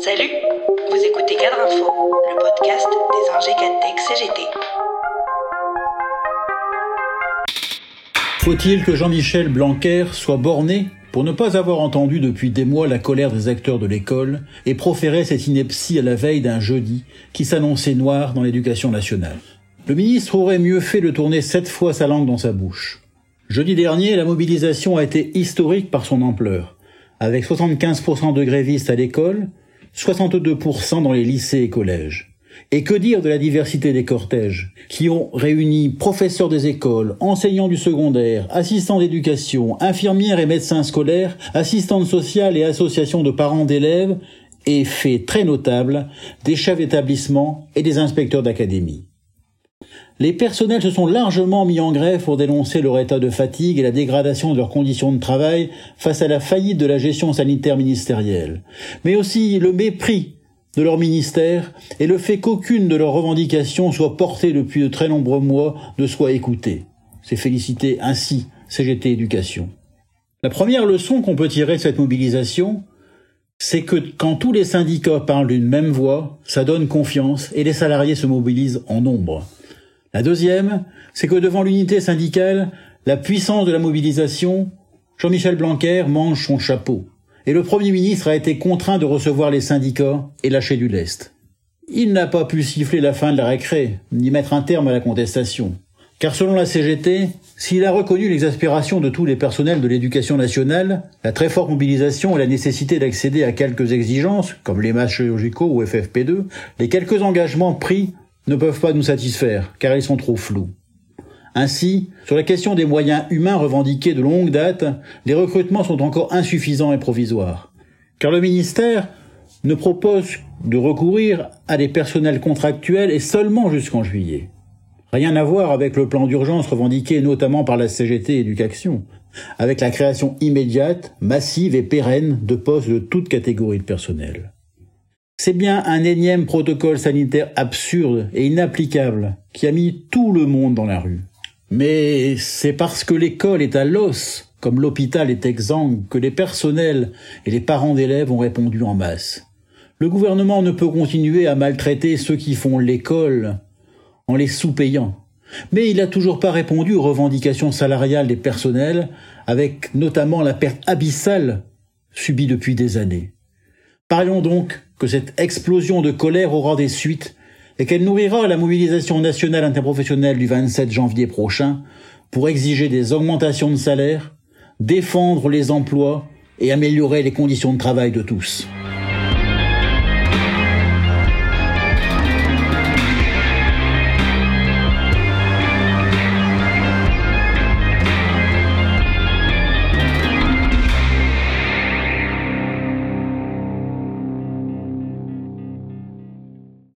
Salut, vous écoutez Cadre Info, le podcast des Ingé Tech CGT. Faut-il que Jean-Michel Blanquer soit borné pour ne pas avoir entendu depuis des mois la colère des acteurs de l'école et proférer cette ineptie à la veille d'un jeudi qui s'annonçait noir dans l'éducation nationale? Le ministre aurait mieux fait de tourner sept fois sa langue dans sa bouche. Jeudi dernier, la mobilisation a été historique par son ampleur, avec 75% de grévistes à l'école, 62% dans les lycées et collèges. Et que dire de la diversité des cortèges, qui ont réuni professeurs des écoles, enseignants du secondaire, assistants d'éducation, infirmières et médecins scolaires, assistantes sociales et associations de parents d'élèves, et fait très notable, des chefs d'établissement et des inspecteurs d'académie. Les personnels se sont largement mis en grève pour dénoncer leur état de fatigue et la dégradation de leurs conditions de travail face à la faillite de la gestion sanitaire ministérielle, mais aussi le mépris de leur ministère et le fait qu'aucune de leurs revendications soit portée depuis de très nombreux mois ne soit écoutée. C'est féliciter ainsi CGT Éducation. La première leçon qu'on peut tirer de cette mobilisation, c'est que quand tous les syndicats parlent d'une même voix, ça donne confiance et les salariés se mobilisent en nombre. La deuxième, c'est que devant l'unité syndicale, la puissance de la mobilisation, Jean-Michel Blanquer mange son chapeau. Et le Premier ministre a été contraint de recevoir les syndicats et lâcher du lest. Il n'a pas pu siffler la fin de la récré, ni mettre un terme à la contestation. Car selon la CGT, s'il a reconnu l'exaspération de tous les personnels de l'éducation nationale, la très forte mobilisation et la nécessité d'accéder à quelques exigences, comme les matchs chirurgicaux ou FFP2, les quelques engagements pris ne peuvent pas nous satisfaire, car ils sont trop flous. Ainsi, sur la question des moyens humains revendiqués de longue date, les recrutements sont encore insuffisants et provisoires. Car le ministère ne propose de recourir à des personnels contractuels et seulement jusqu'en juillet. Rien à voir avec le plan d'urgence revendiqué notamment par la CGT Éducation, avec la création immédiate, massive et pérenne de postes de toute catégorie de personnel. C'est bien un énième protocole sanitaire absurde et inapplicable qui a mis tout le monde dans la rue. Mais c'est parce que l'école est à l'os, comme l'hôpital est exsangue, que les personnels et les parents d'élèves ont répondu en masse. Le gouvernement ne peut continuer à maltraiter ceux qui font l'école en les sous-payant. Mais il n'a toujours pas répondu aux revendications salariales des personnels, avec notamment la perte abyssale subie depuis des années. Parlons donc que cette explosion de colère aura des suites et qu'elle nourrira la mobilisation nationale interprofessionnelle du 27 janvier prochain pour exiger des augmentations de salaire, défendre les emplois et améliorer les conditions de travail de tous.